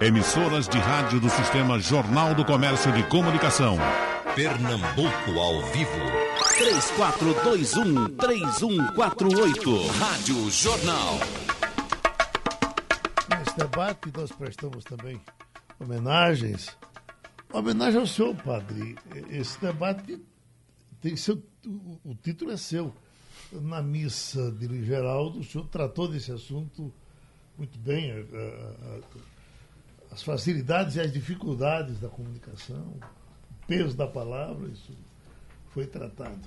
Emissoras de rádio do Sistema Jornal do Comércio de Comunicação. Pernambuco ao vivo. 3421-3148. Rádio Jornal. Nesse debate nós prestamos também homenagens. Homenagem ao senhor, padre. Esse debate tem seu, o título é seu. Na missa de Geraldo, o senhor tratou desse assunto muito bem. A, a, as facilidades e as dificuldades da comunicação, o peso da palavra, isso foi tratado.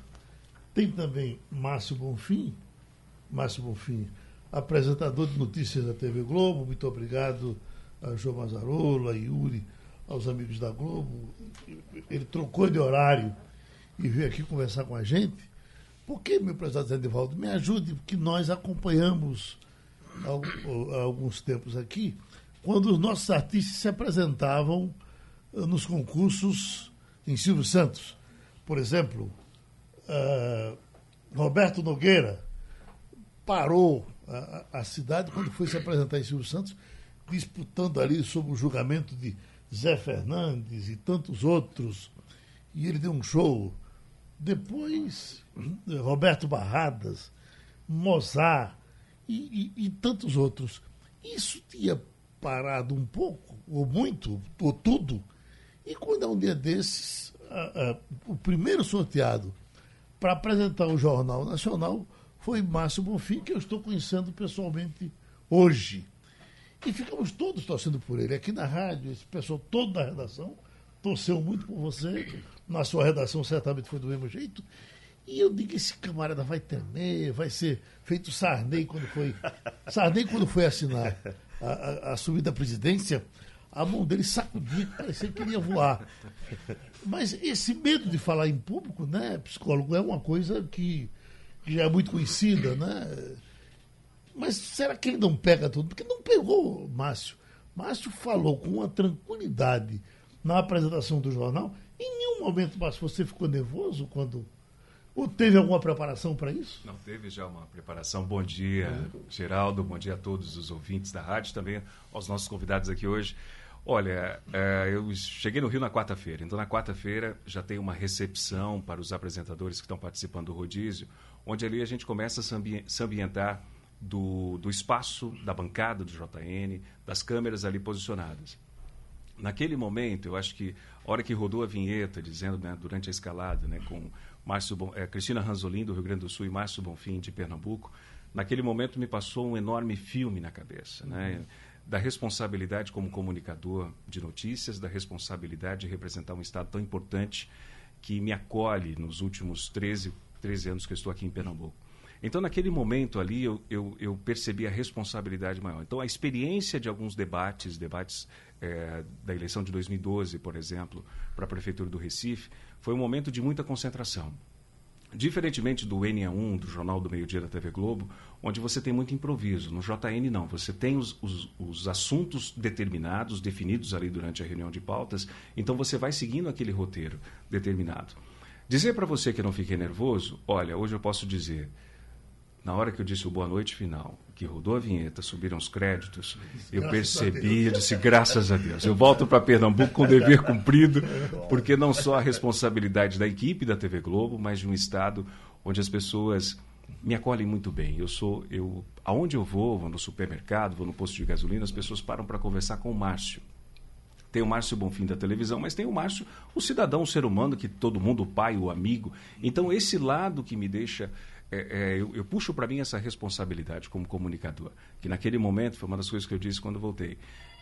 Tem também Márcio Bonfim, Márcio Bonfim, apresentador de notícias da TV Globo, muito obrigado a João Mazarolo, a Yuri, aos amigos da Globo. Ele trocou de horário e veio aqui conversar com a gente. Por que, meu prezado Zé Devaldo, me ajude, porque nós acompanhamos há alguns tempos aqui quando os nossos artistas se apresentavam uh, nos concursos em Silvio Santos. Por exemplo, uh, Roberto Nogueira parou a, a, cidade quando foi se apresentar em Silvio Santos, disputando ali sobre o julgamento de Zé Fernandes e tantos outros. E ele deu um show. Depois, Roberto Barradas, Mozart e, e, e tantos outros. Isso tinha parado um pouco, ou muito, ou tudo. E quando é um dia desses, a, a, o primeiro sorteado para apresentar o Jornal Nacional foi Márcio Bonfim, que eu estou conhecendo pessoalmente hoje. E ficamos todos torcendo por ele. Aqui na rádio, esse pessoal todo da redação torceu muito por você. Na sua redação certamente foi do mesmo jeito. E eu digo, esse camarada vai tremer, vai ser feito Sarney quando foi. Sarney quando foi assinar a, a, a subida presidência, a mão dele sacudia, parecia que ele ia voar. Mas esse medo de falar em público, né, psicólogo, é uma coisa que, que já é muito conhecida, né? Mas será que ele não pega tudo? Porque não pegou, Márcio. Márcio falou com uma tranquilidade na apresentação do jornal. Em nenhum momento, Márcio, você ficou nervoso quando ou teve alguma preparação para isso? Não, teve já uma preparação. Bom dia, Geraldo. Bom dia a todos os ouvintes da rádio, também aos nossos convidados aqui hoje. Olha, é, eu cheguei no Rio na quarta-feira, então na quarta-feira já tem uma recepção para os apresentadores que estão participando do rodízio, onde ali a gente começa a se ambientar do, do espaço da bancada do JN, das câmeras ali posicionadas. Naquele momento, eu acho que a hora que rodou a vinheta, dizendo né, durante a escalada, né, com Márcio Bon, é, Cristina Ranzolin, do Rio Grande do Sul, e Márcio Bonfim, de Pernambuco, naquele momento me passou um enorme filme na cabeça, né? Uhum. Da responsabilidade como comunicador de notícias, da responsabilidade de representar um Estado tão importante que me acolhe nos últimos 13, 13 anos que estou aqui em Pernambuco. Então, naquele momento ali, eu, eu, eu, percebi a responsabilidade maior. Então, a experiência de alguns debates, debates é, da eleição de 2012, por exemplo, para a Prefeitura do Recife, foi um momento de muita concentração. Diferentemente do NA1, do Jornal do Meio Dia da TV Globo, onde você tem muito improviso. No JN, não. Você tem os, os, os, assuntos determinados, definidos ali durante a reunião de pautas, então você vai seguindo aquele roteiro determinado. Dizer para você que não fiquei nervoso, olha, hoje eu posso dizer, na hora que eu disse o boa noite final, que rodou a vinheta, subiram os créditos, eu percebi, eu disse, graças a Deus. Eu volto para Pernambuco com o dever cumprido, porque não só a responsabilidade da equipe da TV Globo, mas de um estado onde as pessoas me acolhem muito bem. Eu sou, eu, aonde eu vou, vou no supermercado, vou no posto de gasolina, as pessoas param para conversar com o Márcio. Tem o Márcio Bonfim da televisão, mas tem o Márcio, o cidadão, o ser humano que todo mundo, o pai, o amigo. Então esse lado que me deixa é, é, eu, eu, puxo para mim essa responsabilidade como comunicador, que naquele momento foi uma das coisas que eu disse quando voltei,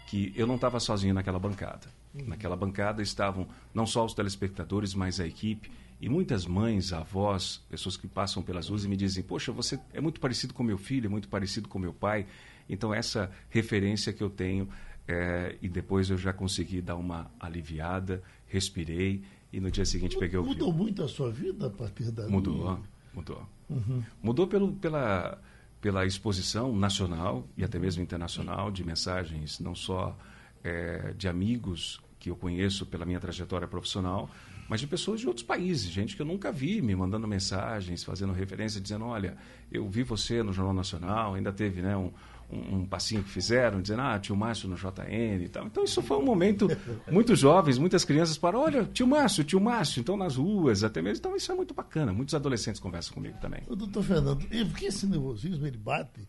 que eu não estava sozinho naquela bancada. Uhum. Naquela bancada estavam não só os telespectadores, mas a equipe e muitas mães, avós, pessoas que passam pelas ruas e me dizem: Poxa, você é muito parecido com meu filho, é muito parecido com meu pai. Então, essa referência que eu tenho, é, e depois eu já consegui dar uma aliviada, respirei, e no dia seguinte peguei o Mudou muito a sua vida a partir dali? Mudou, mudou. Uhum. Mudou pelo, pela, pela exposição nacional e até mesmo internacional de mensagens, não só é, de amigos que eu conheço pela minha trajetória profissional, mas de pessoas de outros países, gente que eu nunca vi me mandando mensagens, fazendo referência, dizendo: olha, eu vi você no Jornal Nacional, ainda teve né, um, um, um passinho que fizeram, dizendo, ah, tio Márcio no JN e tal. Então isso foi um momento, muitos jovens, muitas crianças pararam, olha, tio Márcio, tio Márcio, então nas ruas, até mesmo. Então isso é muito bacana. Muitos adolescentes conversam comigo também. O doutor Fernando, e por que esse nervosismo ele bate?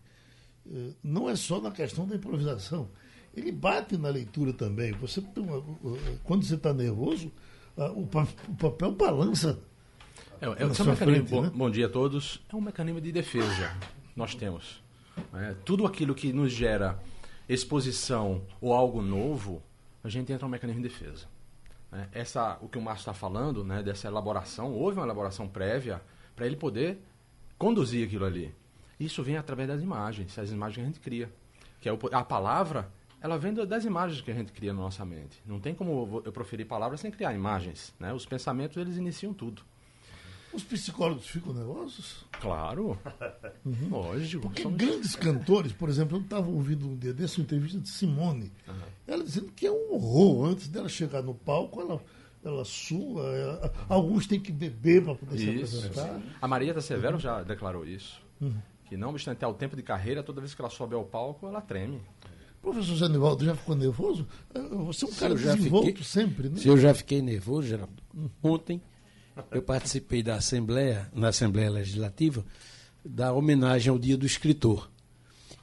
eh, Não é só na questão da improvisação. Ele bate na leitura também. Você uma- quando você está nervoso, o, pa- o papel balança. É, é, é um mecanismo, frente, bom, né? bom dia a todos. É um mecanismo de defesa. Nós temos. Né? Tudo aquilo que nos gera exposição ou algo novo, a gente entra no mecanismo de defesa. né? Essa, o que o Márcio está falando, né, dessa elaboração, houve uma elaboração prévia para ele poder conduzir aquilo ali. Isso vem através das imagens, as imagens que a gente cria. Que é a palavra, ela vem da- das imagens que a gente cria na nossa mente. Não tem como eu proferir palavras sem criar imagens. Né? Os pensamentos, eles iniciam tudo. Os psicólogos ficam nervosos? Claro. Lógico. Porque Somos- grandes cantores, por exemplo, eu estava ouvindo um dia desse uma entrevista de Simone, ela dizendo que é um horror. Antes dela chegar no palco, ela, ela sua. ela- alguns têm que beber para poder se Isso. apresentar. A Maria da Severo já declarou isso. Que não obstante ao tempo de carreira, toda vez que ela sobe ao palco, ela treme. Professor Zanivaldo já ficou nervoso? Você é um Se cara desenvolto fiquei- sempre, né? Se eu já fiquei nervoso, Geraldo, ontem eu participei da Assembleia, na Assembleia Legislativa, da homenagem ao Dia do Escritor.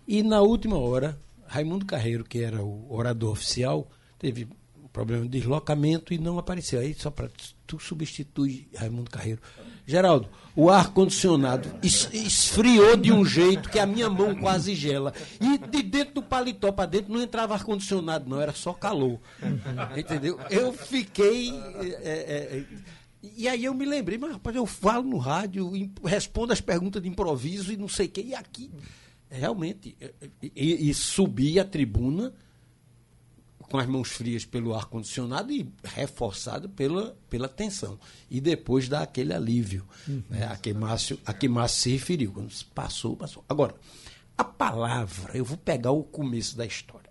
E na última hora, Raimundo Carreiro, que era o orador oficial, teve um problema de deslocamento e não apareceu. Aí só para tu substitui Raimundo Carreiro. Geraldo, o ar-condicionado es- esfriou de um jeito que a minha mão quase gela. E de dentro do paletó para dentro não entrava ar-condicionado, não, era só calor. Entendeu? Eu fiquei. é, é, e aí eu me lembrei, mas rapaz, eu falo no rádio, respondo as perguntas de improviso e não sei o quê. E aqui, realmente, é, é, e, e subi a tribuna com as mãos frias pelo ar-condicionado e reforçado pela, pela tensão. E depois dá aquele alívio né, a, que Márcio, a que Márcio se referiu. Quando passou, passou. Agora, a palavra, eu vou pegar o começo da história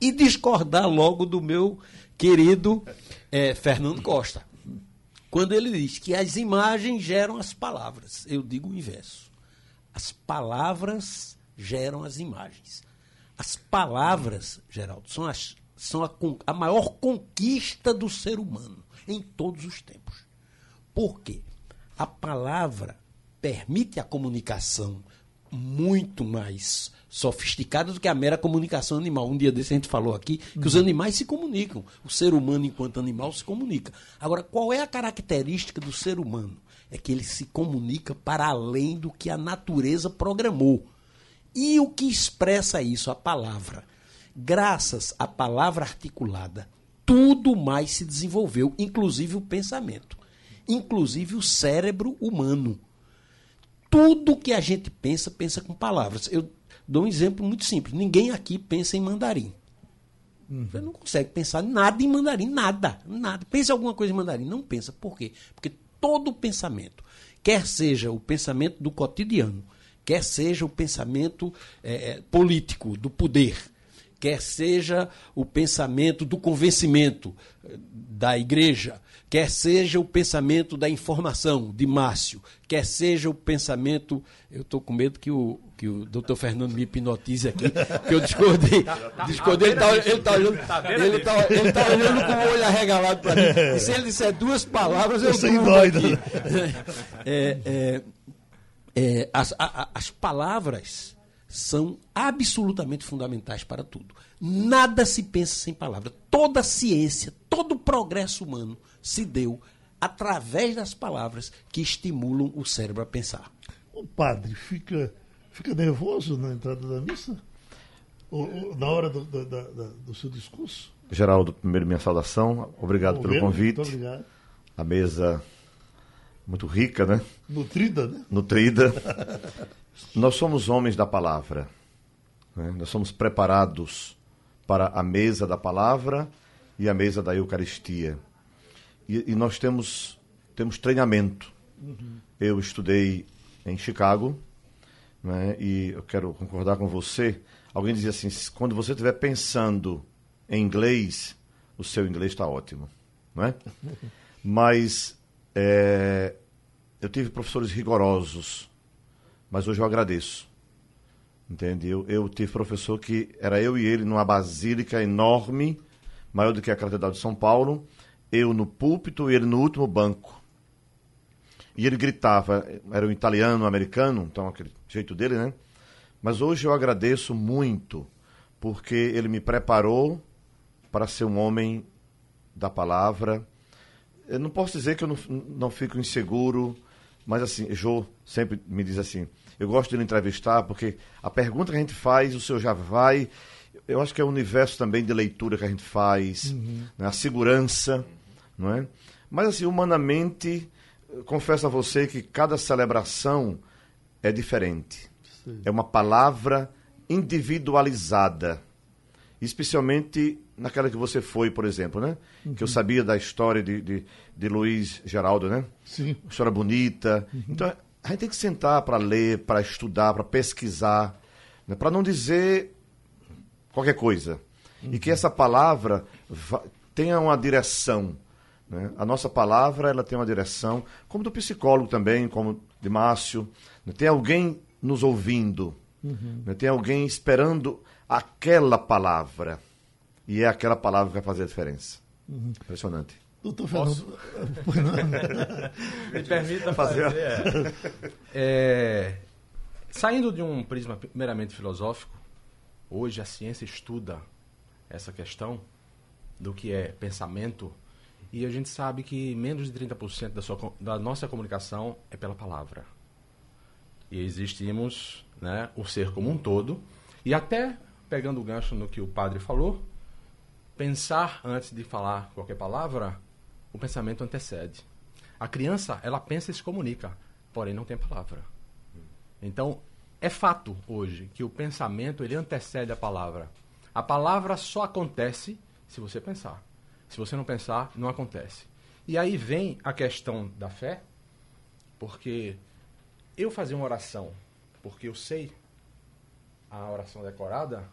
e discordar logo do meu querido eh, Fernando Costa. Quando ele diz que as imagens geram as palavras. Eu digo o inverso. As palavras geram as imagens. As palavras, Geraldo, são, as, são a, a maior conquista do ser humano em todos os tempos. Por quê? A palavra permite a comunicação muito mais sofisticada do que a mera comunicação animal. Um dia desse a gente falou aqui que os animais se comunicam. O ser humano, enquanto animal, se comunica. Agora, qual é a característica do ser humano? É que ele se comunica para além do que a natureza programou. E o que expressa isso? A palavra. Graças à palavra articulada, tudo mais se desenvolveu, inclusive o pensamento, inclusive o cérebro humano. Tudo que a gente pensa, pensa com palavras. Eu dou um exemplo muito simples. Ninguém aqui pensa em mandarim. Você não consegue pensar nada em mandarim, nada, nada. Pensa em alguma coisa em mandarim, não pensa. Por quê? Porque todo pensamento, quer seja o pensamento do cotidiano, quer seja o pensamento eh, político, do poder, quer seja o pensamento do convencimento eh, da igreja, quer seja o pensamento da informação de Márcio, quer seja o pensamento. Eu estou com medo que o, que o doutor Fernando me hipnotize aqui, que eu discordei. discordei ele está ele tá olhando, ele tá, ele tá olhando com o olho arregalado para mim. E se ele disser duas palavras, eu dói, aqui. né? É, é, é, as, a- as palavras são absolutamente fundamentais para tudo. Nada se pensa sem palavra. Toda ciência, todo o progresso humano se deu através das palavras que estimulam o cérebro a pensar. O padre fica, fica nervoso na entrada da missa? Ou, ou na hora do, da- da- do seu discurso? Geraldo, primeiro minha saudação, obrigado pelo Governo? convite. Muito obrigado. A mesa muito rica, né? Nutrida, né? Nutrida. Nós somos homens da palavra. né? Nós somos preparados para a mesa da palavra e a mesa da Eucaristia. E, e nós temos, temos treinamento. Eu estudei em Chicago, né? e eu quero concordar com você. Alguém dizia assim: "Se- quando você estiver pensando em inglês, o seu inglês está ótimo. Não é? Mas é, eu tive professores rigorosos, mas hoje eu agradeço. Entende? Eu, eu tive professor que era eu e ele numa basílica enorme, maior do que a Catedral de São Paulo, eu no púlpito e ele no último banco. E ele gritava, era um italiano, um americano, então aquele jeito dele, né? Mas hoje eu agradeço muito, porque ele me preparou para ser um homem da palavra. Eu não posso dizer que eu não, não fico inseguro, mas assim, Jô sempre me diz assim, eu gosto de lhe entrevistar porque a pergunta que a gente faz, o senhor já vai. Eu acho que é o universo também de leitura que a gente faz, uhum. né? a segurança, não é? Mas assim, humanamente, confesso a você que cada celebração é diferente. Sim. É uma palavra individualizada. Especialmente naquela que você foi, por exemplo, né? Uhum. Que eu sabia da história de, de, de Luiz Geraldo, né? Sim. História bonita. Uhum. Então, a gente tem que sentar para ler, para estudar, para pesquisar, né? para não dizer qualquer coisa. Uhum. E que essa palavra tenha uma direção. Né? A nossa palavra ela tem uma direção, como do psicólogo também, como de Márcio. Né? Tem alguém nos ouvindo, uhum. né? tem alguém esperando aquela palavra. E é aquela palavra que vai fazer a diferença. Uhum. Impressionante. Doutor Fernando. Me permita fazer. É, saindo de um prisma meramente filosófico, hoje a ciência estuda essa questão do que é pensamento e a gente sabe que menos de 30% da, sua, da nossa comunicação é pela palavra. E existimos né, o ser como um todo. E até, pegando o gancho no que o padre falou, pensar antes de falar qualquer palavra, o pensamento antecede. A criança, ela pensa e se comunica, porém não tem palavra. Então, é fato hoje que o pensamento ele antecede a palavra. A palavra só acontece se você pensar. Se você não pensar, não acontece. E aí vem a questão da fé, porque eu fazer uma oração, porque eu sei a oração decorada,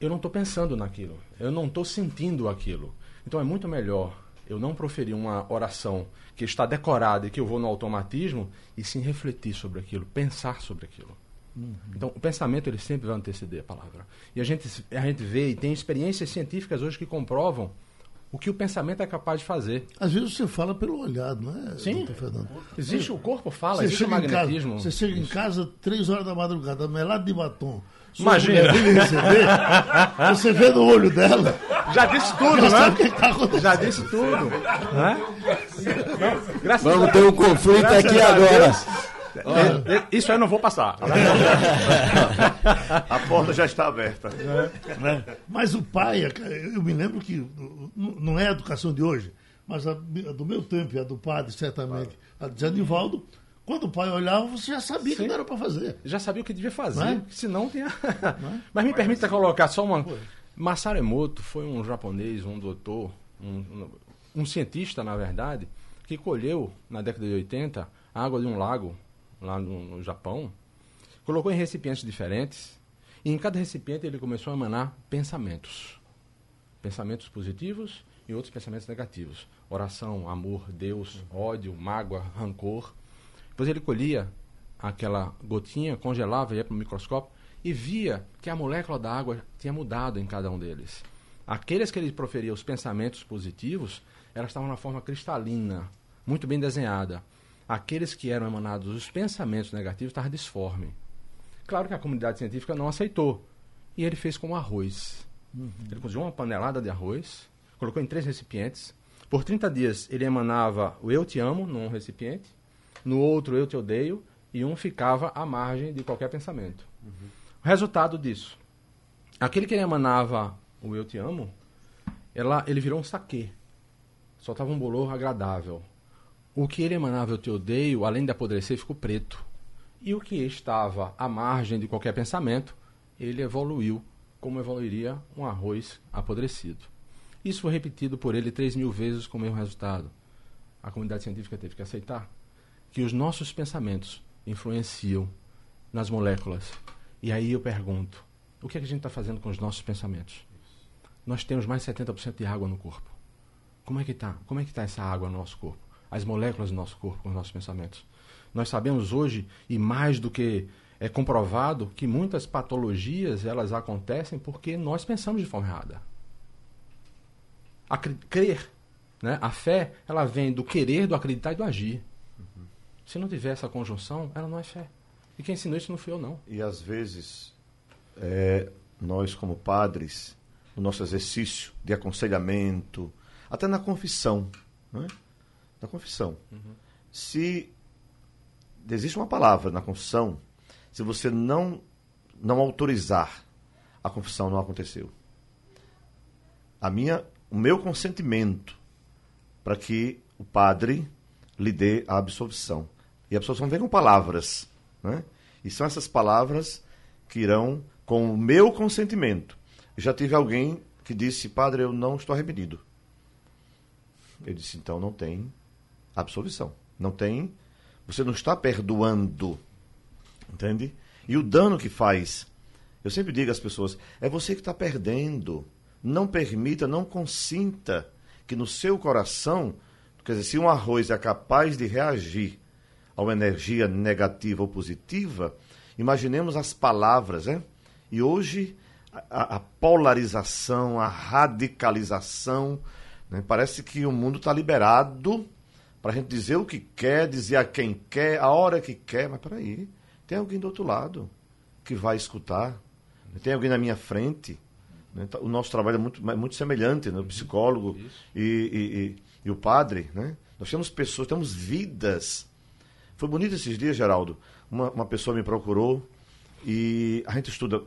eu não estou pensando naquilo, eu não estou sentindo aquilo. Então é muito melhor eu não proferir uma oração que está decorada e que eu vou no automatismo e sim refletir sobre aquilo, pensar sobre aquilo. Uhum. Então, o pensamento ele sempre vai anteceder a palavra. E a gente, a gente vê e tem experiências científicas hoje que comprovam o que o pensamento é capaz de fazer. Às vezes você fala pelo olhar, não é? Sim. Existe o corpo fala, você existe o magnetismo. Casa, você chega em casa três horas da madrugada, melado de batom. Imagina. Receber, você vê no olho dela. Já disse tudo, já né? Tá Já disse tudo. Né? Não, Vamos ter um conflito aqui agora. É, é, isso aí eu não vou passar. A porta já está aberta. É. Mas o pai, eu me lembro que não é a educação de hoje, mas a, do meu tempo e a do padre, certamente, a de Anivaldo, quando o pai olhava, você já sabia Sim. que não era para fazer. Já sabia o que devia fazer, é? senão tinha. É? Mas me permita colocar só uma. Masaru Emoto foi um japonês, um doutor, um, um cientista, na verdade, que colheu, na década de 80, a água de um lago, lá no, no Japão, colocou em recipientes diferentes, e em cada recipiente ele começou a emanar pensamentos. Pensamentos positivos e outros pensamentos negativos. Oração, amor, Deus, ódio, mágoa, rancor. Depois ele colhia aquela gotinha, congelava, ia para o microscópio e via que a molécula da água tinha mudado em cada um deles. Aqueles que ele proferia os pensamentos positivos, elas estavam na forma cristalina, muito bem desenhada. Aqueles que eram emanados os pensamentos negativos estavam disforme. Claro que a comunidade científica não aceitou. E ele fez com arroz. Uhum. Ele cozinhou uma panelada de arroz, colocou em três recipientes. Por 30 dias ele emanava o eu te amo num recipiente, no outro eu te odeio, e um ficava à margem de qualquer pensamento. Uhum. O resultado disso, aquele que ele emanava o eu te amo, ela, ele virou um saque. Soltava um bolor agradável. O que ele emanava eu te odeio, além de apodrecer, ficou preto. E o que estava à margem de qualquer pensamento, ele evoluiu como evoluiria um arroz apodrecido. Isso foi repetido por ele três mil vezes com o mesmo resultado. A comunidade científica teve que aceitar que os nossos pensamentos influenciam nas moléculas. E aí eu pergunto: o que, é que a gente está fazendo com os nossos pensamentos? Nós temos mais de 70% de água no corpo. Como é que está? Como é que está essa água no nosso corpo? As moléculas do nosso corpo, com os nossos pensamentos. Nós sabemos hoje, e mais do que é comprovado que muitas patologias elas acontecem porque nós pensamos de forma errada. A crer, né? A fé, ela vem do querer, do acreditar e do agir. Uhum. Se não tiver essa conjunção, ela não é fé. E quem ensinou isso não fui eu, não. E às vezes, é, nós como padres, no nosso exercício de aconselhamento, até na confissão, né? Na confissão, uhum. se existe uma palavra na confissão, se você não não autorizar, a confissão não aconteceu. A minha, o meu consentimento para que o padre lhe dê a absolvição. E a absolvição vem com palavras, né? E são essas palavras que irão com o meu consentimento. Já tive alguém que disse, padre, eu não estou arrependido. Eu disse, então não tem absolvição. Não tem. Você não está perdoando. Entende? E o dano que faz. Eu sempre digo às pessoas: é você que está perdendo. Não permita, não consinta que no seu coração, quer dizer, se um arroz é capaz de reagir a uma energia negativa ou positiva, imaginemos as palavras, né? E hoje a, a polarização, a radicalização, né? parece que o mundo está liberado para a gente dizer o que quer, dizer a quem quer, a hora que quer, mas peraí. Tem alguém do outro lado que vai escutar. Tem alguém na minha frente. Né? O nosso trabalho é muito, muito semelhante, né? o psicólogo e, e, e, e, o padre. Né? Nós temos pessoas, temos vidas. Foi bonito esses dias, Geraldo. Uma, uma pessoa me procurou e a gente estuda,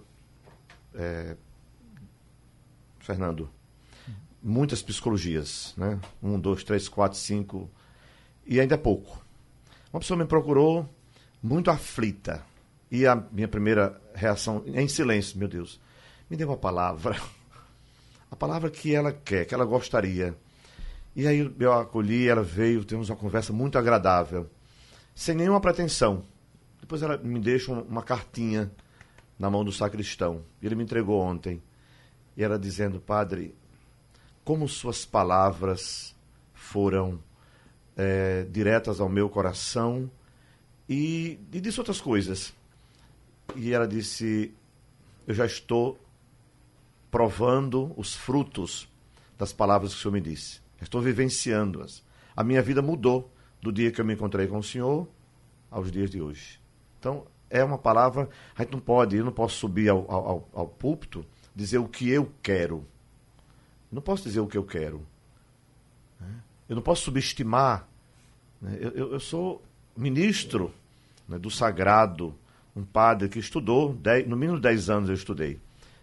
é, Fernando, muitas psicologias. Né? Um, dois, três, quatro, cinco. E ainda é pouco. Uma pessoa me procurou muito aflita. E a minha primeira reação, em silêncio, meu Deus, me dê uma palavra. A palavra que ela quer, que ela gostaria. E aí eu acolhi, ela veio, temos uma conversa muito agradável, sem nenhuma pretensão. Depois ela me deixa uma cartinha na mão do sacristão. Ele me entregou ontem. E ela dizendo, padre, como suas palavras foram é, diretas ao meu coração e, e disse outras coisas. E ela disse: Eu já estou provando os frutos das palavras que o Senhor me disse. Estou vivenciando-as. A minha vida mudou do dia que eu me encontrei com o Senhor aos dias de hoje. Então, é uma palavra. A gente não pode, eu não posso subir ao, ao, ao púlpito dizer o que eu quero. Não posso dizer o que eu quero. Eu não posso subestimar. Né? Eu, eu, eu sou ministro né, do sagrado, um padre que estudou, dez, no mínimo 10 anos eu estudei,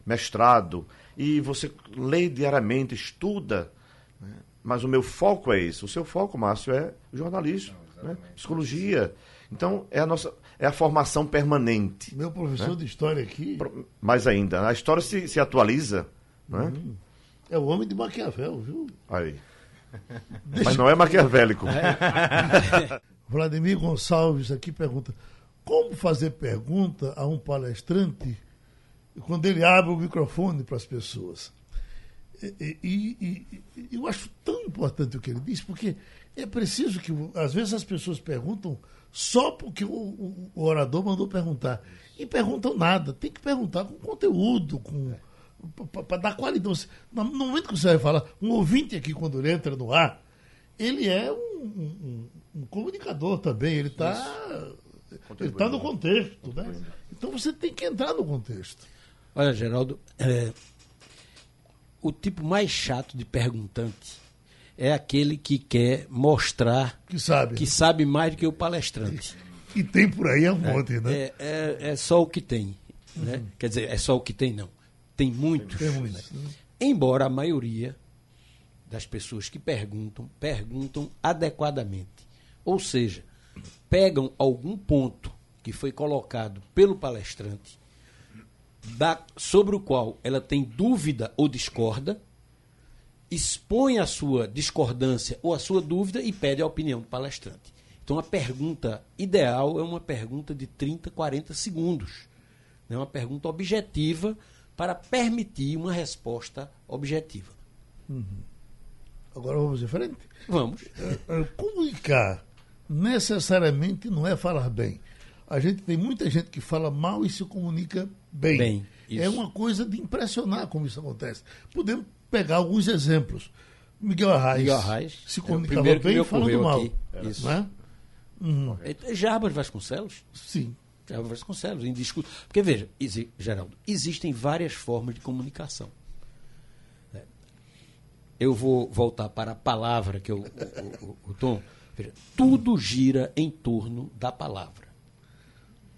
mestrado, e você lê diariamente, estuda, né, mas o meu foco é esse. O seu foco, Márcio, é jornalismo, né, psicologia. Então, é a nossa é a formação permanente. Meu professor né? de história aqui. Mais ainda, a história se, se atualiza. Né? Uhum. É o homem de Maquiavel, viu? Aí. Mas não é maquiavélico. Vladimir Gonçalves aqui pergunta: como fazer pergunta a um palestrante quando ele abre o microfone para as pessoas? E, e, e, eu acho tão importante o que ele diz, porque é preciso que, às vezes, as pessoas perguntam só porque o, o, o orador mandou perguntar. E perguntam nada. Tem que perguntar com conteúdo, com para dar qualidade. No momento que você vai falar, um ouvinte aqui, quando ele entra no ar, ele é um, um, um comunicador também, ele está ele tá no contexto, né? Então você tem que entrar no contexto. Olha, Geraldo, é, o tipo mais chato de perguntante é aquele que quer mostrar que sabe, que sabe mais do que o palestrante. E tem por aí um monte, é, né? É, é, é, só o que tem. Né? Uhum. Quer dizer, é só o que tem, não. Tem muitos. Tem muitos. Né? Embora a maioria das pessoas que perguntam, perguntam adequadamente. Ou seja, pegam algum ponto que foi colocado pelo palestrante, da, sobre o qual ela tem dúvida ou discorda, expõe a sua discordância ou a sua dúvida e pede a opinião do palestrante. Então, a pergunta ideal é uma pergunta de 30, 40 segundos. É uma pergunta objetiva para permitir uma resposta objetiva. Uhum. Agora vamos em frente? Vamos. É, é, comunicar necessariamente não é falar bem. a gente tem muita gente que fala mal e se comunica bem. Bem, é uma coisa de impressionar como isso acontece. Podemos pegar alguns exemplos. Miguel Arraes, Miguel Arraes, se é comunicava que bem falando mal. aqui. Isso. Né? É Jarbas Vasconcelos? Sim. Jarbas Vasconcelos, em discurso. Porque, veja, exi- Geraldo, existem várias formas de comunicação. né? Eu vou voltar para a palavra que eu, o, o- o Tom. Veja, tudo gira em torno da palavra.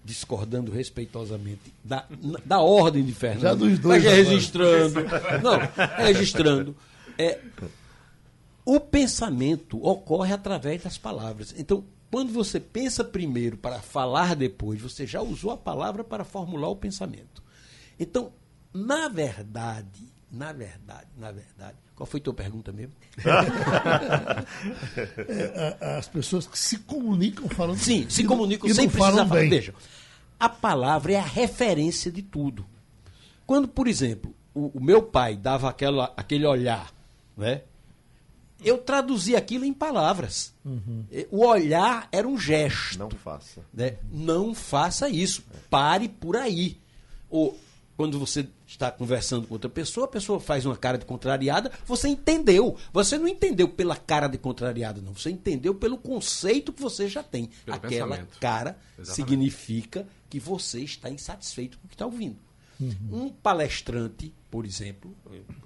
Discordando respeitosamente da, da ordem de Fernando. Já dos dois Mas é registrando. Não, registrando. É, o pensamento ocorre através das palavras. Então, quando você pensa primeiro para falar depois, você já usou a palavra para formular o pensamento. Então, na verdade, na verdade, na verdade, qual foi a tua pergunta mesmo? É, as pessoas que se comunicam falando Sim, se comunicam e sem precisar falar. Veja, a palavra é a referência de tudo. Quando, por exemplo, o, o meu pai dava aquela, aquele olhar, né? Eu traduzia aquilo em palavras. E O olhar era um gesto. Não faça. né? Não faça isso. Pare por aí. Ou quando você está conversando com outra pessoa, a pessoa faz uma cara de contrariada, você entendeu. Você não entendeu pela cara de contrariada, não. Você entendeu pelo conceito que você já tem. Pelo Aquela pensamento. cara Exatamente. significa que você está insatisfeito com o que está ouvindo. Um palestrante, por exemplo,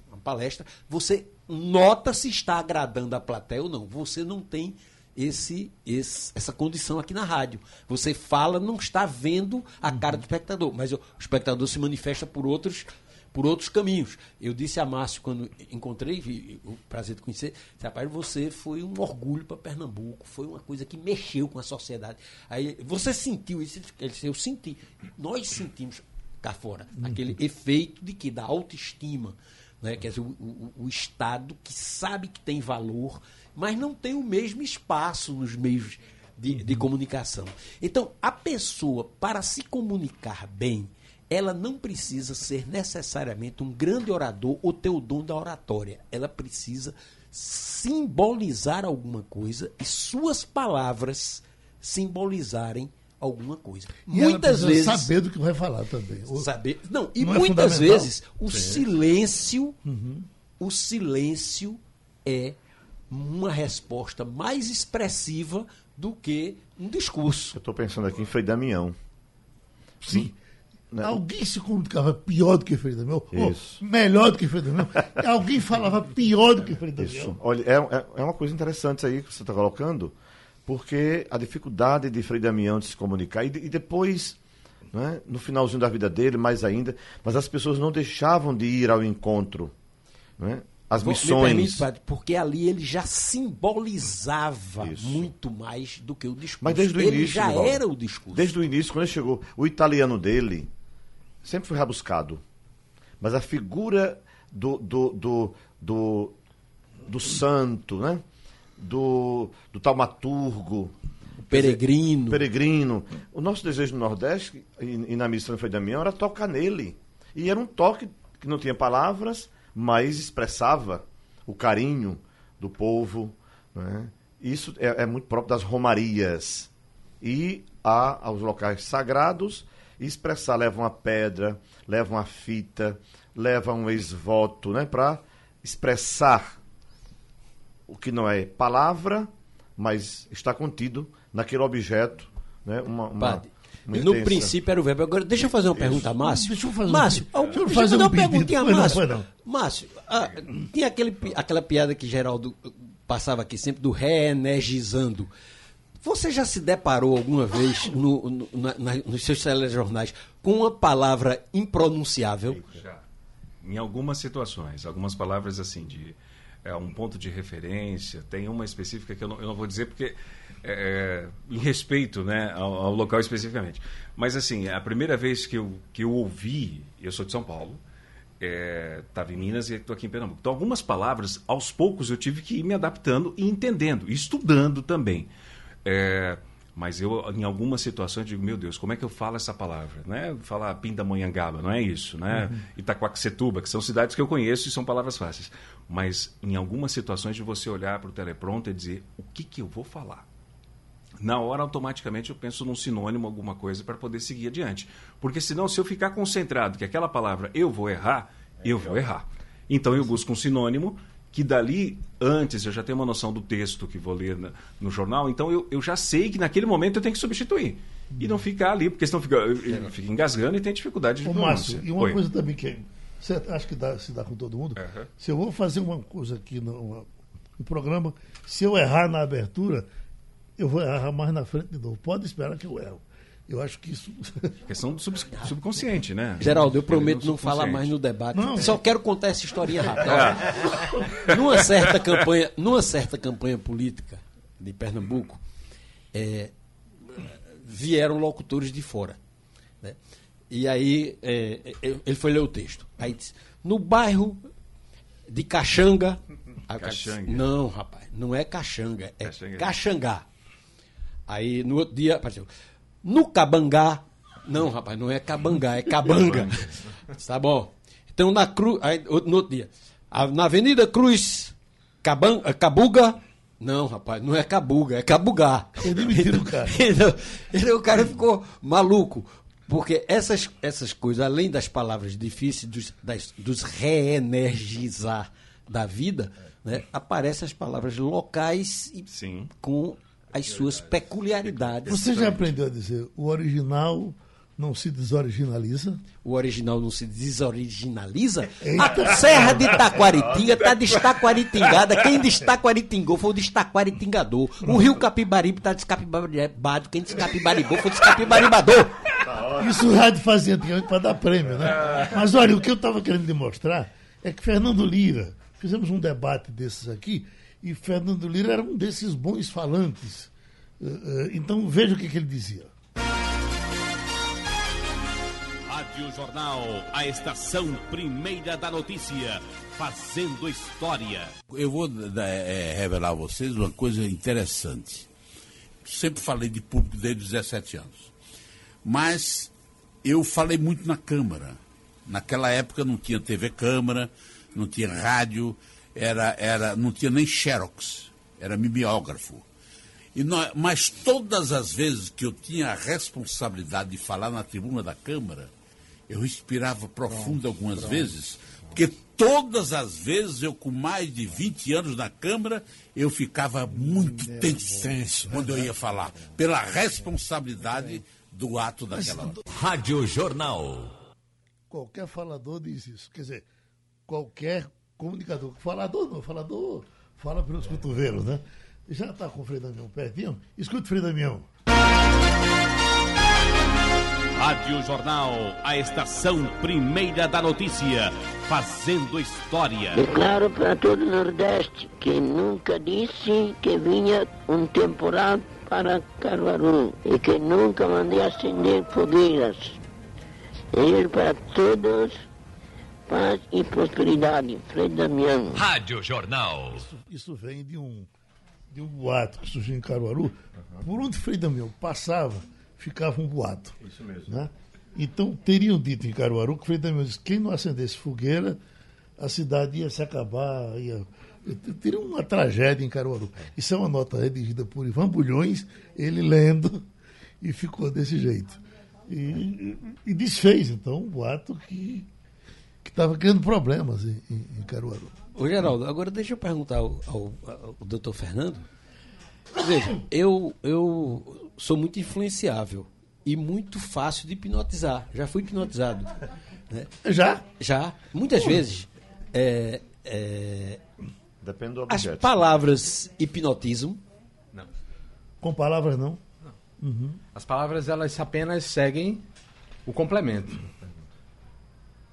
uma palestra, você nota se está agradando a plateia ou não. Você não tem esse, esse- essa condição aqui na rádio. Você fala, não está vendo a cara do espectador, mas o, espectador se manifesta por outros por outros caminhos. Eu disse a Márcio, quando encontrei, vi- o prazer de conhecer, disse, rapaz, você foi um orgulho para Pernambuco, foi uma coisa que mexeu com a sociedade. Aí, você sentiu isso? Ele disse, eu senti. Nós sentimos cá fora aquele efeito de que? Da autoestima. Né? Quer dizer, o, o- o Estado que sabe que tem valor, mas não tem o mesmo espaço nos meios de, de comunicação. Então, a pessoa, para se comunicar bem, ela não precisa ser necessariamente um grande orador ou ter o dom da oratória. Ela precisa simbolizar alguma coisa e suas palavras simbolizarem alguma coisa. E Muitas vezes saber do que vai falar também. O- saber. Não, e Não é muitas fundamental? vezes o silêncio, o silêncio é uma resposta mais expressiva do que um discurso. Eu estou pensando aqui em Frei Damião. Sim. Né? Alguém se comunicava pior do que Frei Damião? Ou Isso. melhor do que Frei Damião? Alguém falava pior do que Frei Damião? Isso. Olha, é, é- é uma coisa interessante aí que você está colocando, porque a dificuldade de Frei Damião de se comunicar, e, de- e depois, né, no finalzinho da vida dele, mais ainda, mas as pessoas não deixavam de ir ao encontro. Né? As Me missões. permite, padre, porque ali ele já simbolizava Isso. muito mais do que o discurso. Mas desde o ele início, já era o discurso. Desde o início, quando ele chegou, o italiano dele sempre foi rabuscado. Mas a figura do, do, do, do, do santo, né? Do, do taumaturgo, O peregrino. peregrino. O nosso desejo no Nordeste, e, e na missão de Frei Damião, era tocar nele. E era um toque que não tinha palavras, mas expressava o carinho do povo. Né? Isso é, é muito próprio das romarias. E há aos locais sagrados expressar, leva uma pedra, leva uma fita, leva um ex-voto, né? para expressar o que não é palavra, mas está contido naquele objeto, né? Uma, uma, Padre, uma no intensa- princípio era o verbo. Agora, deixa eu fazer uma pergunta a Márcio. Deixa eu fazer um Márcio, ao- Deixa eu deixa eu fazer fazer um uma pedido. perguntinha a não, Márcio. pois não. Márcio, ah, tinha aquele, aquela piada que Geraldo eh, passava aqui sempre do reenergizando. Você já se deparou alguma vez no- no- na- na- nos seus telejornais com uma palavra impronunciável? Já. Em algumas situações, algumas palavras assim de é, um ponto de referência, tem uma específica que eu não, eu não vou dizer porque é, em respeito né, ao, ao local especificamente. Mas assim, a primeira vez que eu, que eu ouvi, eu sou de São Paulo, estava em Minas e estou aqui em Pernambuco. Então, algumas palavras, aos poucos, eu tive que ir me adaptando e entendendo, e estudando também. É, mas eu, em algumas situações, digo, meu Deus, como é que eu falo essa palavra? Né? Falar Pindamonhangaba, não é isso, né? Itaquaquecetuba, que são cidades que eu conheço e são palavras fáceis. Mas em algumas situações de você olhar para o teleprompter e dizer, o que, que eu vou falar? na hora automaticamente eu penso num sinônimo, alguma coisa para poder seguir adiante. Porque senão, se eu ficar concentrado que aquela palavra eu vou errar, eu vou errar. Então eu busco um sinônimo que dali, antes, eu já tenho uma noção do texto que vou ler na, no jornal, então eu, eu já sei que naquele momento eu tenho que substituir. E não ficar ali, porque senão fica, fica engasgando e tem dificuldade de Ô, pronúncia. Márcio, e uma Oi. coisa também que é- você acha que dá, se dá com todo mundo, Aham. se eu vou fazer uma coisa aqui no programa, se eu errar na abertura, eu vou errar mais na frente de novo. Pode esperar que eu erro. Eu acho que isso. Questão do sub- subconsciente, né? Geraldo, eu prometo não falar mais no debate. Não. Só quero contar essa historinha rápida. Olha, numa certa campanha, numa certa campanha política de Pernambuco, é, vieram locutores de fora. né? E aí é, é, ele foi ler o texto. Aí disse, no bairro de Caxanga. Caxanga. Não, rapaz, não é Caxanga, é Caxanga. Caxangá. Aí no outro dia apareceu. No Cabangá. Não, rapaz, não é Cabangá, é Cabanga. tá bom. Então na Cruz. No outro dia. na Avenida Cruz Caban, eh, Cabuga. Não, rapaz, não é Cabuga, é Cabugá. Eles demitiram o cara. Então, então o cara ficou maluco. Porque essas, essas coisas, além das palavras difíceis, dos, das, dos reenergizar da vida, né, aparecem as palavras locais e Sim. com as suas peculiaridades. Você já aprendeu a dizer o original não se desoriginaliza? O original não se desoriginaliza. Eita. A Serra de Taquaritinga está destaquaritingada. Quem destaquaritingou foi o destaquaritingador. O Rio Capibaribe está descapibaribado. Quem descapibaribou foi o descapibaribador. Isso o rádio fazia antigamente para dar prêmio, né? Mas olha, o que eu estava querendo demonstrar é que Fernando Lira, fizemos um debate desses aqui, e Fernando Lira era um desses bons falantes. Eh, eh, Então veja o que, que ele dizia. Rádio Jornal, a estação primeira da notícia, fazendo história. Eu vou é, revelar a vocês uma coisa interessante. Sempre falei de público desde os 17 anos. Mas eu falei muito na Câmara. Naquela época não tinha TV Câmara, não tinha rádio, era, era, não tinha nem Xerox, era mimeógrafo. E nó- mas todas as vezes que eu tinha a responsabilidade de falar na tribuna da Câmara, eu respirava profundo algumas vezes, porque todas as vezes eu, com mais de 20 anos na Câmara, eu ficava muito tenso quando eu ia falar, pela responsabilidade do ato daquela hora. Rádio Jornal. Qualquer falador diz isso. Quer dizer, qualquer comunicador. Falador não, falador fala pelos cotovelos, né? Já está com o Frei Damião pertinho? Escute, Frei Damião. Rádio Jornal, a estação primeira da notícia, fazendo história. Declaro para todo o Nordeste que nunca disse que vinha um temporal para Caruaru e que nunca mandei acender fogueiras. Desejo para todos paz e prosperidade. Frei Damião. Rádio Jornal. Isso vem de um, de um boato que surgiu em Caruaru. Por onde Frei Damião passava, ficava um boato. Isso mesmo. Né? Então, teriam dito em Caruaru que Frei Damião disse quem não acendesse fogueira, a cidade ia se acabar, ia... Teria uma tragédia em Caruaru. Isso é uma nota redigida por Ivan Bulhões, ele lendo, e ficou desse jeito. E, e desfez, então, um boato que estava criando problemas em, em, em Caruaru. Ô, Geraldo, agora deixa eu perguntar ao, ao, ao doutor Fernando. Veja, eu, eu sou muito influenciável e muito fácil de hipnotizar. Já fui hipnotizado. Né? Já? Já, muitas vezes. É, é, Depende do as objeto. palavras hipnotizam. Com palavras não? As palavras elas apenas seguem o complemento.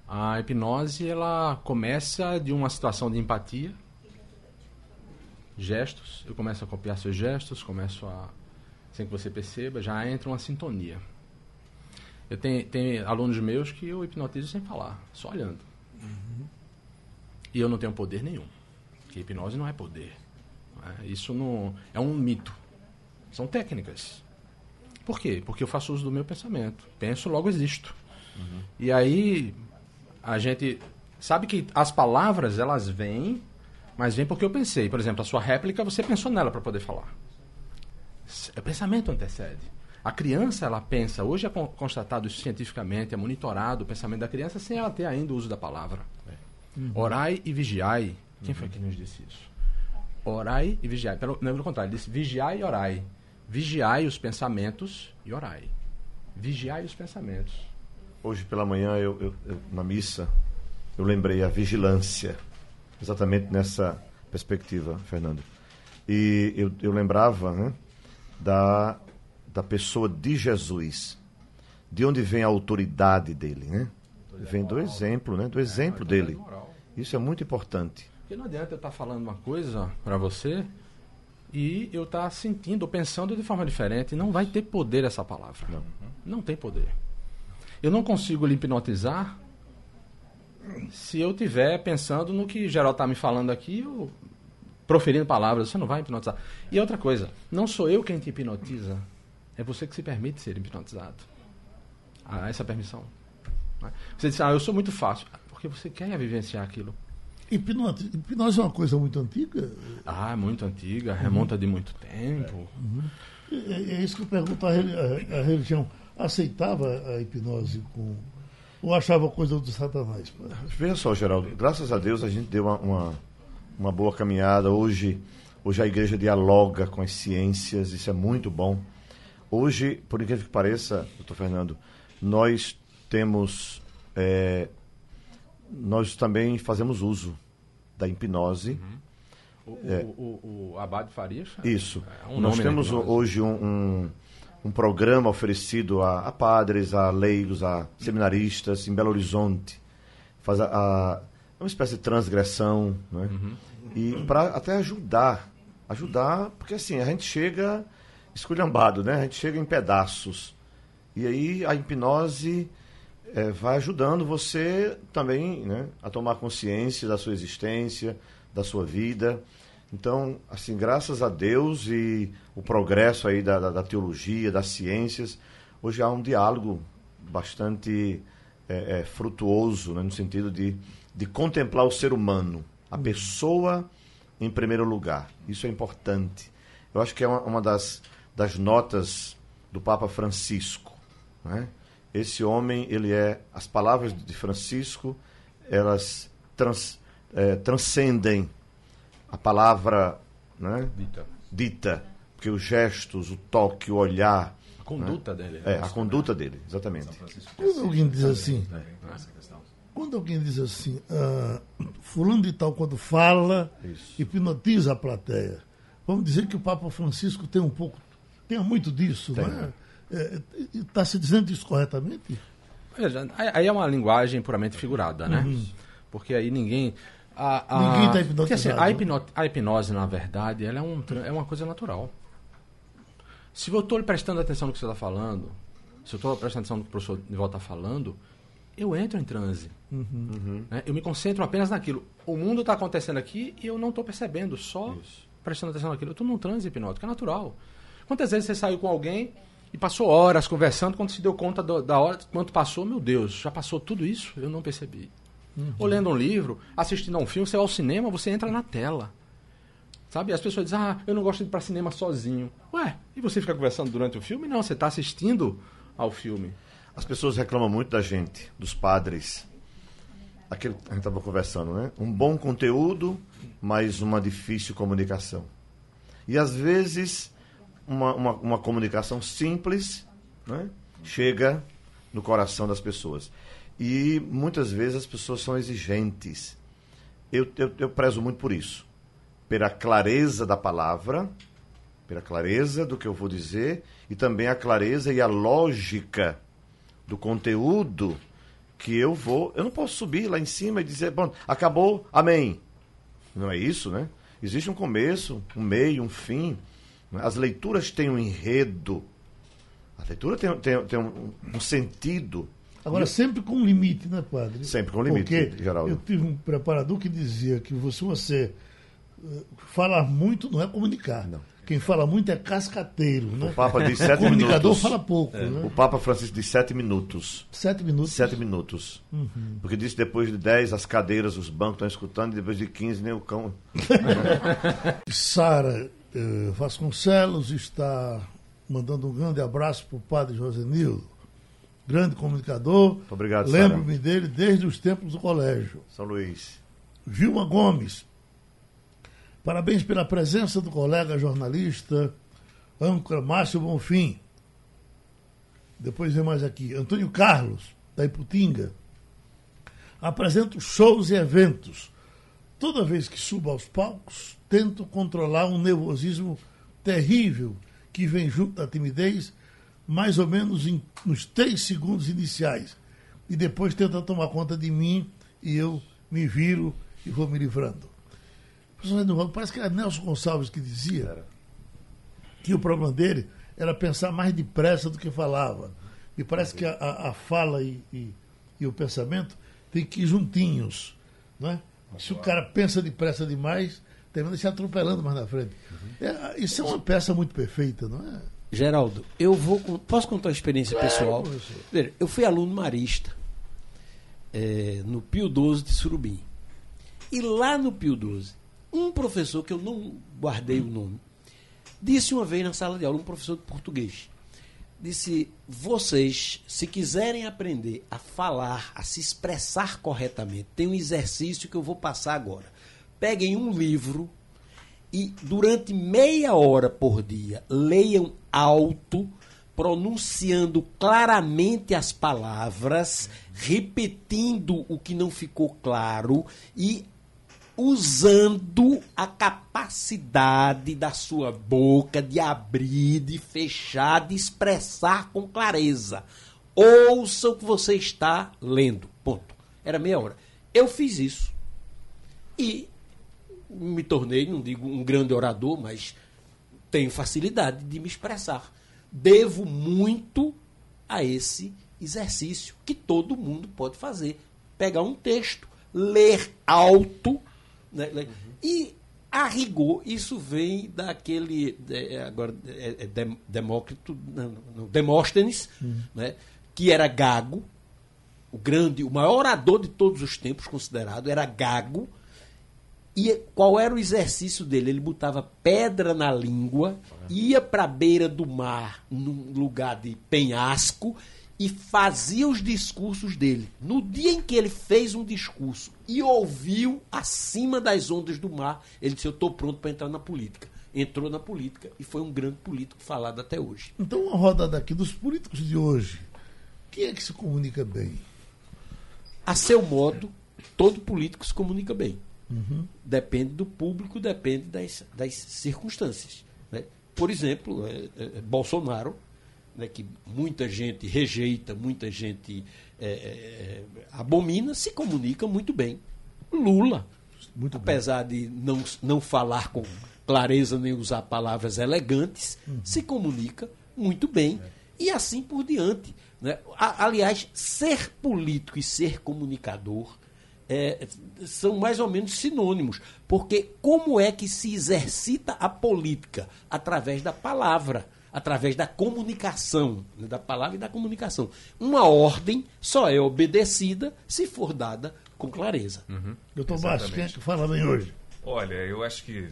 A hipnose ela começa de uma situação de empatia, gestos. Eu começo a copiar seus gestos, começo a sem que você perceba, já entra uma sintonia. Eu tenho, tenho alunos meus que eu hipnotizo sem falar, só olhando. E eu não tenho poder nenhum. Porque hipnose não é poder. né? Isso não é um mito. São técnicas. Por quê? Porque eu faço uso do meu pensamento. Penso, logo existo. E aí, a gente sabe que as palavras, elas vêm, mas vêm porque eu pensei. Por exemplo, a sua réplica, você pensou nela para poder falar. O pensamento antecede. A criança, ela pensa, hoje é con- constatado cientificamente, é monitorado o pensamento da criança sem ela ter ainda o uso da palavra. Orai e vigiai. Quem foi que nos disse isso? Orai e vigiai. Pelo, não, pelo contrário, ele disse vigiai e orai. Vigiai os pensamentos e orai. Vigiai os pensamentos. Hoje pela manhã, eu, eu- eu- na missa, eu lembrei a vigilância, exatamente nessa perspectiva, Fernando. E eu, eu lembrava né, da, da pessoa de Jesus, de onde vem a autoridade dele, né? Vem do exemplo, né? Do exemplo dele. Isso é muito importante. Porque não adianta eu estar falando uma coisa para você e eu estar sentindo ou pensando de forma diferente. Não vai ter poder essa palavra. Não. Não tem poder. Eu não consigo lhe hipnotizar se eu estiver pensando no que geral está me falando aqui ou proferindo palavras. Você não vai hipnotizar. E outra coisa, não sou eu quem te hipnotiza. É você que se permite ser hipnotizado. Há essa permissão. né? Você diz, ah, eu sou muito fácil. Porque você quer vivenciar aquilo. Hipnose, hipnose é uma coisa muito antiga. Ah, é muito antiga, remonta de muito tempo. É, é isso que eu pergunto. A religião aceitava a hipnose com. Ou achava coisa do Satanás? Veja só, Geraldo, graças a Deus a gente deu uma, uma, uma boa caminhada. Hoje, hoje a igreja dialoga com as ciências, isso é muito bom. Hoje, por incrível que pareça, doutor Fernando, nós temos. é, nós também fazemos uso da hipnose. O, É. o, o, o Abade Farias? Isso. É um Nós na temos hoje um, um, um programa oferecido a, a padres, a leigos, a seminaristas em Belo Horizonte. Faz a, a- é uma espécie de transgressão, né? Uhum. E para até ajudar. Ajudar, porque assim, a gente chega esculhambado, né? A gente chega em pedaços. E aí a hipnose eh, vai ajudando você também né, a tomar consciência da sua existência, da sua vida. Então, assim, graças a Deus e o progresso aí da, da, da teologia, das ciências, hoje há um diálogo bastante eh, eh, frutuoso, né, no sentido de, de contemplar o ser humano, a pessoa em primeiro lugar. Isso é importante. Eu acho que é uma, uma das, das notas do Papa Francisco. né? Esse homem, ele é. As palavras de Francisco, elas trans, eh, transcendem a palavra né, Dita. dita, porque os gestos, o toque, o olhar. A conduta dele. É, a conduta dele, exatamente. Quando alguém diz assim. Quando alguém diz assim, ah, fulano de tal, quando fala, hipnotiza a plateia. Vamos dizer que o Papa Francisco tem um pouco, tem muito disso, Tem. não é? Está se dizendo isso corretamente? Veja, aí aí é uma linguagem puramente figurada, né? Porque aí ninguém. A, a, Ninguém tá porque, assim, hipnotizado, a, né? hipno- a hipnose, na verdade, ela é, um, é uma coisa natural. Se eu estou prestando atenção no que você está falando, se eu estou prestando atenção no que o professor Nival está falando, eu entro em transe. né? Eu me concentro apenas naquilo. O mundo está acontecendo aqui e eu não estou percebendo, só prestando atenção naquilo. Eu estou num transe hipnótico, é natural. Quantas vezes você saiu com alguém e passou horas conversando, quando se deu conta do- da hora, quanto passou, meu Deus, já passou tudo isso? Eu não percebi. Ou lendo um livro, assistindo a um filme, você vai ao cinema, você entra na tela. Sabe? As pessoas dizem, ah, eu não gosto de ir para cinema sozinho. Ué, e você fica conversando durante o filme? Não, você está assistindo ao filme. As pessoas reclamam muito da gente, dos padres. Aquele que a gente estava conversando, né? Um bom conteúdo, mas uma difícil comunicação. E às vezes, uma, uma, uma comunicação simples né? chega no coração das pessoas. E muitas vezes as pessoas são exigentes. Eu, eu, eu prezo muito por isso. Pela clareza da palavra, pela clareza do que eu vou dizer e também a clareza e a lógica do conteúdo que eu vou. Eu não posso subir lá em cima e dizer, bom, acabou, amém. Não é isso, né? Existe um começo, um meio, um fim. né? As leituras têm um enredo. A leitura tem, tem, tem um, um sentido. Agora, sempre com limite, né, padre? Sempre com limite, Porque Geraldo. eu tive um preparador que dizia que se você eh, falar muito não é comunicar. Quem fala muito é cascateiro, né? O Papa diz O sete comunicador minutos. fala pouco, É. né? O Papa Francisco diz sete minutos. Sete minutos. Sete minutos. Uhum. Porque disse depois de dez as cadeiras, os bancos estão escutando, e depois de quinze nem o cão. Sara eh, Vasconcelos está mandando um grande abraço para o padre Josenildo, grande comunicador. Muito obrigado, Lembro-me dele desde os tempos do colégio. São Luís. Vilma Gomes, parabéns pela presença do colega jornalista âncora Márcio Bonfim. Depois vem mais aqui. Antônio Carlos, da Iputinga. Apresento shows e eventos. Toda vez que subo aos palcos, tento controlar um nervosismo terrível que vem junto da timidez, mais ou menos em, nos três segundos iniciais. E depois tenta tomar conta de mim e eu me viro e vou me livrando. Parece que era Nelson Gonçalves que dizia que o problema dele era pensar mais depressa do que falava. E parece que a, a- fala e, e- e o pensamento têm que ir juntinhos. Não é? Se o cara pensa depressa demais, termina se atropelando mais na frente. É, isso é uma peça muito perfeita, não é? Geraldo, eu vou. Posso contar uma experiência pessoal? Eu fui aluno marista eh, no Pio 12 de Surubim. E lá no Pio 12, um professor, que eu não guardei o nome, disse uma vez na sala de aula, um professor de português, disse: vocês, se quiserem aprender a falar, a se expressar corretamente, tem um exercício que eu vou passar agora. Peguem um livro e durante meia hora por dia leiam alto, pronunciando claramente as palavras, repetindo o que não ficou claro e usando a capacidade da sua boca de abrir, de fechar, de expressar com clareza. Ouça o que você está lendo. Ponto. Era meia hora. Eu fiz isso. E me tornei, não digo um grande orador, mas tenho facilidade de me expressar. Devo muito a esse exercício que todo mundo pode fazer. Pegar um texto, ler alto, né, ler- e a rigor, isso vem daquele. é, agora, é, é Dem- Demócrito, não, não, Demóstenes, né, que era gago, o grande, o maior orador de todos os tempos considerado, era gago. E qual era o exercício dele? Ele botava pedra na língua, ia para a beira do mar, num lugar de penhasco, e fazia os discursos dele. No dia em que ele fez um discurso e ouviu acima das ondas do mar, ele disse: Eu estou pronto para entrar na política. Entrou na política e foi um grande político falado até hoje. Então, uma roda daqui dos políticos de hoje. Quem é que se comunica bem? A seu modo, todo político se comunica bem. Uhum. Depende do público, depende das, das circunstâncias. né? Por exemplo, é, é, é, Bolsonaro, né, que muita gente rejeita, muita gente é, é, é, abomina, se comunica muito bem. Lula, Muito apesar de não, não falar com clareza nem usar palavras elegantes, Uhum. se comunica muito bem e assim por diante. né? A- Aliás, ser político e ser comunicador é, são mais ou menos sinônimos, porque como é que se exercita a política? Através da palavra, através da comunicação, né? da palavra e da comunicação. Uma ordem só é obedecida se for dada com clareza. Doutor Márcio, quem é que fala bem hoje? Olha, eu acho que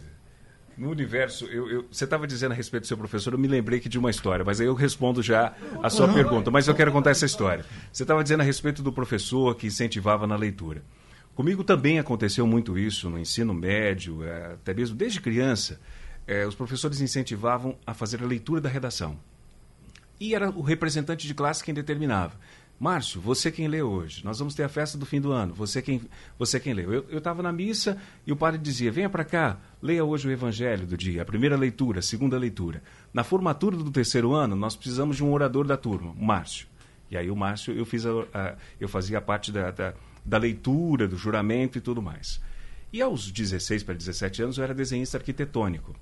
no universo, eu, eu- você estava dizendo a respeito do seu professor, eu me lembrei aqui de uma história, mas aí eu respondo já a sua pergunta. Mas eu quero contar essa história. Você estava dizendo a respeito do professor que incentivava na leitura. Comigo também aconteceu muito isso no ensino médio, eh, até mesmo desde criança. eh, os professores incentivavam a fazer a leitura da redação. E era o representante de classe quem determinava. Márcio, você quem lê hoje. Nós vamos ter a festa do fim do ano. Você quem, você quem leu. Eu estava na missa e o padre dizia: venha para cá, leia hoje o evangelho do dia, a primeira leitura, a segunda leitura. Na formatura do terceiro ano, nós precisamos de um orador da turma, o Márcio. E aí o Márcio, eu, fiz a, a- eu fazia parte da, da, da leitura, do juramento e tudo mais. E aos 16 para 17 anos, eu era desenhista arquitetônico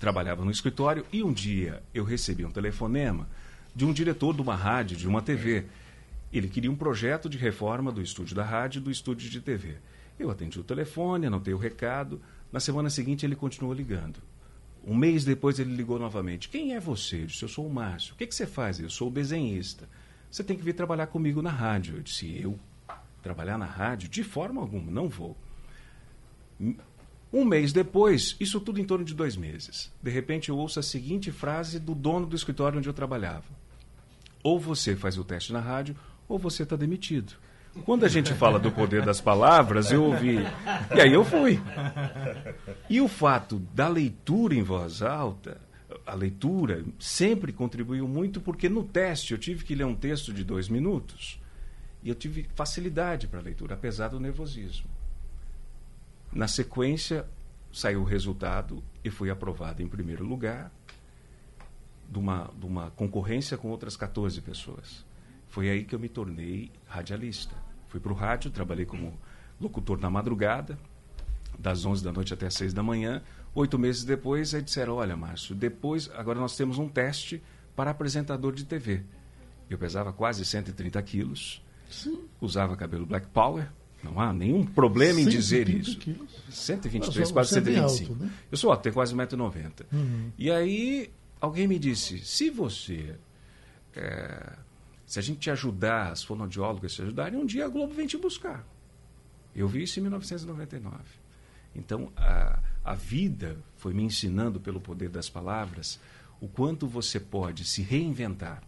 trabalhava no escritório e um dia eu recebi um telefonema de um diretor de uma rádio, de uma TV. Ele queria um projeto de reforma do estúdio da rádio e do estúdio de TV. Eu atendi o telefone, anotei o recado. Na semana seguinte ele continuou ligando. Um mês depois ele ligou novamente. Quem é você? Eu disse, eu sou o Márcio. O que, que você faz? Eu sou o desenhista. Você tem que vir trabalhar comigo na rádio. Eu disse, eu? Trabalhar na rádio? De forma alguma, não vou Um mês depois, isso tudo em torno de dois meses. De repente eu ouço a seguinte frase do dono do escritório onde eu trabalhava: Ou você faz o teste na rádio, ou você está demitido. Quando a gente fala do poder das palavras, eu ouvi. E aí eu fui. E o fato da leitura em voz alta, a leitura sempre contribuiu muito, porque no teste eu tive que ler um texto de dois minutos. E eu tive facilidade para a leitura, apesar do nervosismo. Na sequência, saiu o resultado e fui aprovado em primeiro lugar de uma, de uma concorrência com outras 14 pessoas. Foi aí que eu me tornei radialista. Fui para o rádio, trabalhei como locutor na madrugada, das 11 da noite até as 6 da manhã. Oito meses depois, aí disseram: Olha, Márcio, depois, agora nós temos um teste para apresentador de TV. Eu pesava quase 130 quilos, Sim. usava cabelo Black Power, não há nenhum problema em dizer 130 isso. quilos. 123, Você- quase você é bem 125. alto, né? Eu sou tenho quase 1,90m. Uhum. E aí alguém me disse, se você. é, se a gente te ajudar, as fonoaudiólogas te ajudarem, um dia a Globo vem te buscar. Eu vi isso em 1999. Então, a, a vida foi me ensinando, pelo poder das palavras, o quanto você pode se reinventar,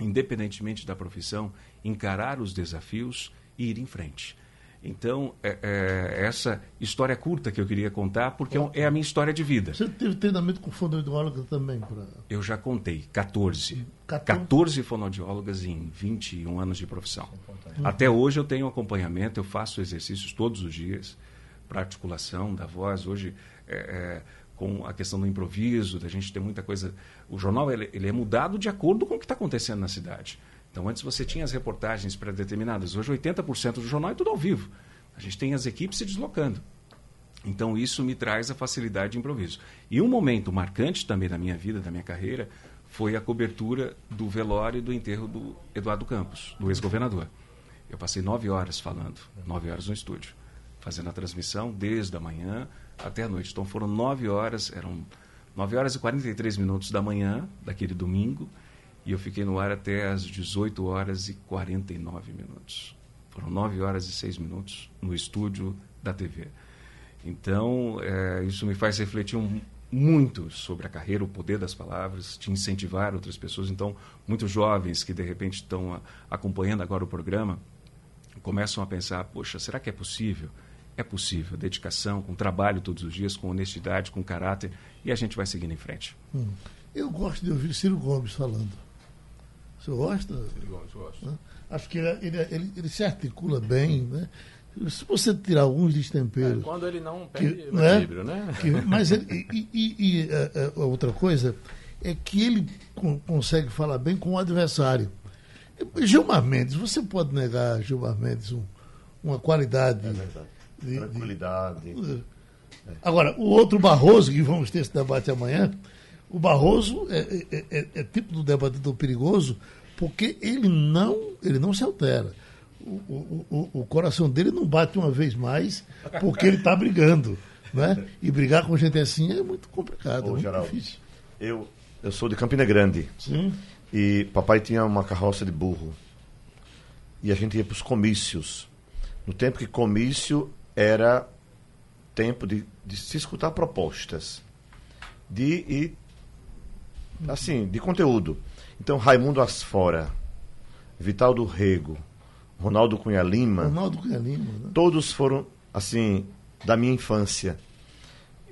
independentemente da profissão, encarar os desafios e ir em frente. Então, é, é, essa história curta que eu queria contar, porque é é a minha história de vida. Você teve treinamento com fonoaudióloga também? Pra... Eu já contei 14. 14? 14 fonoaudiólogas em 21 anos de profissão. Até hoje eu tenho acompanhamento, eu faço exercícios todos os dias para articulação da voz. Hoje, é, é, com a questão do improviso, da gente ter muita coisa. O jornal ele, ele é mudado de acordo com o que está acontecendo na cidade. Então, antes você tinha as reportagens pré-determinadas. Hoje, 80% do jornal é tudo ao vivo. A gente tem as equipes se deslocando. Então, isso me traz a facilidade de improviso. E um momento marcante também da minha vida, da minha carreira, foi a cobertura do velório e do enterro do Eduardo Campos, do ex-governador. Eu passei nove horas falando, nove horas no estúdio, fazendo a transmissão desde a manhã até a noite. Então, foram nove horas, eram nove horas e 43 minutos da manhã, daquele domingo, e eu fiquei no ar até às 18 horas e 49 minutos. Foram 9 horas e 6 minutos no estúdio da TV. Então, eh, isso me faz refletir um- muito sobre a carreira, o poder das palavras, te incentivar outras pessoas. Então, muitos jovens que de repente estão a- acompanhando agora o programa começam a pensar: poxa, será que é possível? É possível. Dedicação, com trabalho todos os dias, com honestidade, com caráter, e a gente vai seguindo em frente. Hum. Eu gosto de ouvir Ciro Gomes falando. Você gosta? Ciro Gomes, gosto. Né? Acho que ele, ele, ele- ele se articula bem, né? Se você tirar alguns destemperos. É, quando ele não que- perde o né? equilíbrio, né? Que- mas ele, e, e- e, eh, eh, a outra coisa é que ele con- consegue falar bem com o adversário. Gilmar Mendes, você pode negar a Gilmar Mendes um- uma qualidade. É verdade. de- de- Tranquilidade. Agora, o outro Barroso, que vamos ter esse debate amanhã, o Barroso é, é- é- é tipo do debatedor perigoso, porque ele não, ele não se altera. O, o- o- o coração dele não bate uma vez mais porque ele está brigando. Né? E brigar com gente assim é muito complicado, é Ô, muito Geraldo, difícil. eu, eu sou de Campina Grande. Sim. E papai tinha uma carroça de burro. E a gente ia para os comícios. No tempo que comício era tempo de, de se escutar propostas. De e assim, de conteúdo. Então, Raimundo Asfora, Vital do Rego, Ronaldo Cunha Lima, Ronaldo Cunha Lima, né? todos foram assim da minha infância.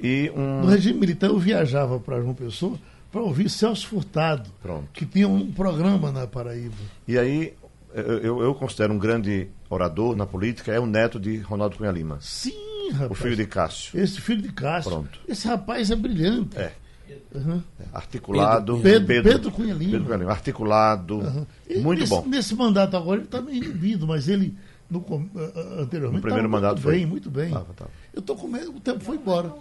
E um No regime militar eu viajava para João Pessoa para ouvir Celso Furtado, Pronto. que tinha um programa na Paraíba. E aí, eu, eu- considero um grande orador na política, é o neto de Ronaldo Cunha Lima, Sim, rapaz. o filho de Cássio. Esse filho de Castro. Pronto. Esse rapaz é brilhante. É. Uhum. Articulado. Pedro- Pedro- Pedro Cunha Lima. Pedro Cunha Lima. Articulado. Uhum. Muito nesse, bom. Nesse mandato agora ele está meio inibido, mas ele no, anteriormente No primeiro tava mandato muito foi. bem, muito bem. Tava, tava. Eu tô com medo, o tempo foi embora.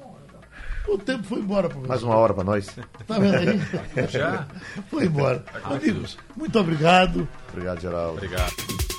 O tempo foi embora, professor. Mais uma hora para nós. Tá vendo aí? Já? Foi embora. Amigos, muito obrigado. Obrigado, Geraldo. Obrigado.